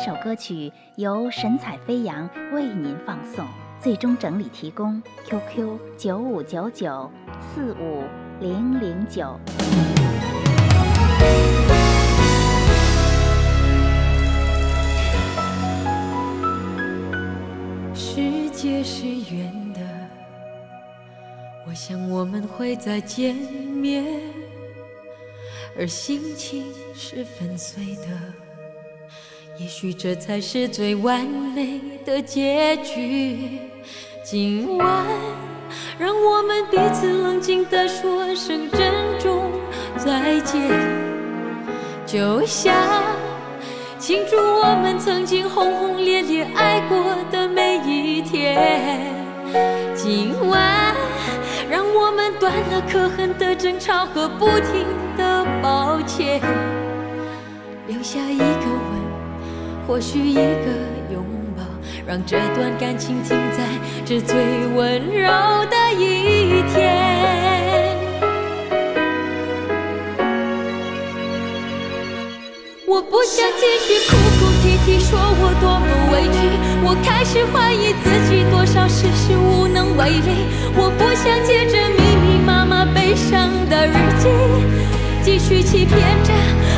首歌曲由神采飞扬为您放送，最终整理提供 QQ 九五九九四五零零九。世界是圆的，我想我们会再见面，而心情是粉碎的，也许这才是最完美的结局。今晚，让我们彼此冷静地说声珍重再见，就像庆祝我们曾经轰轰烈烈爱过的每一天。今晚，让我们断了可恨的争吵和不停的抱歉，留下一个，或许一个拥抱，让这段感情停在这最温柔的一天。我不想继续哭哭啼啼，说我多么委屈。我开始怀疑自己，多少事是无能为力。我不想借着密密麻麻悲伤的日记，继续欺骗着、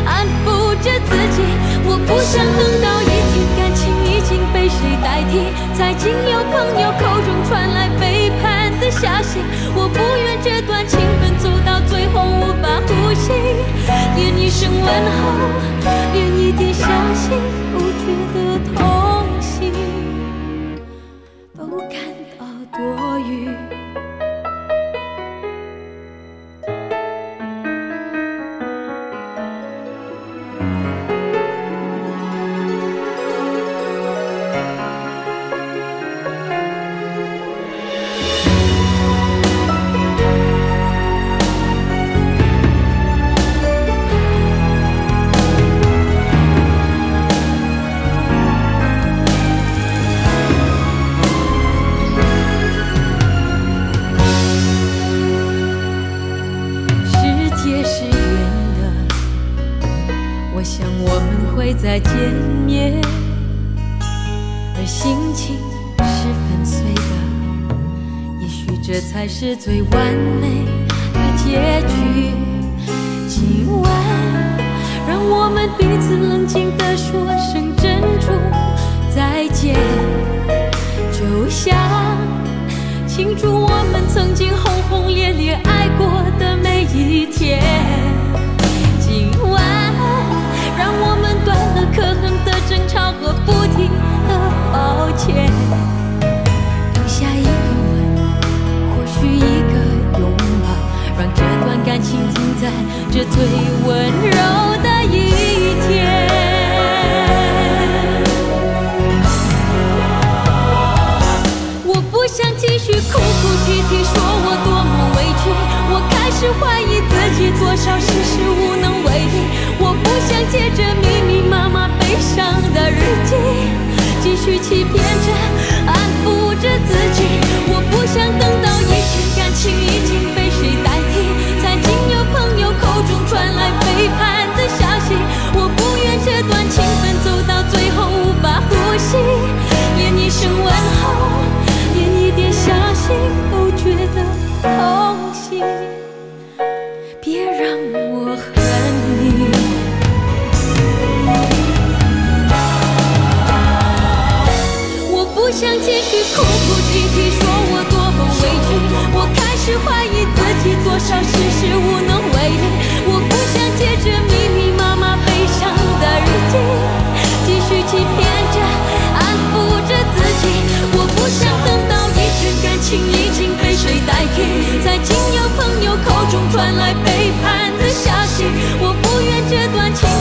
安抚着自己。我不想等到一天感情已经被谁代替，才经由朋友口中传来背叛的消息。我不愿这段情分走到最后无法呼吸，连一声问候，连一点消息都觉得痛心，都感到多余。我想我们会再见面，而心情是粉碎的，也许这才是最完美的结局。今晚，让我们彼此冷静地说声珍重再见，就像。庆祝我们曾经轰轰烈烈爱过的每一天。这最温柔的一天。我不想继续哭哭啼啼，说我多么委屈。我开始怀疑自己，多少事事无能为力。我不想借着密密麻麻悲伤的日记，继续欺骗着、安抚着想继续哭哭啼啼，说我多么委屈。我开始怀疑自己多少事事无能为力。我不想接着密密麻麻悲伤的日记，继续欺骗着、安抚着自己。我不想等到一阵感情已经被谁代替，在亲友朋友口中传来背叛的消息。我不愿这段情。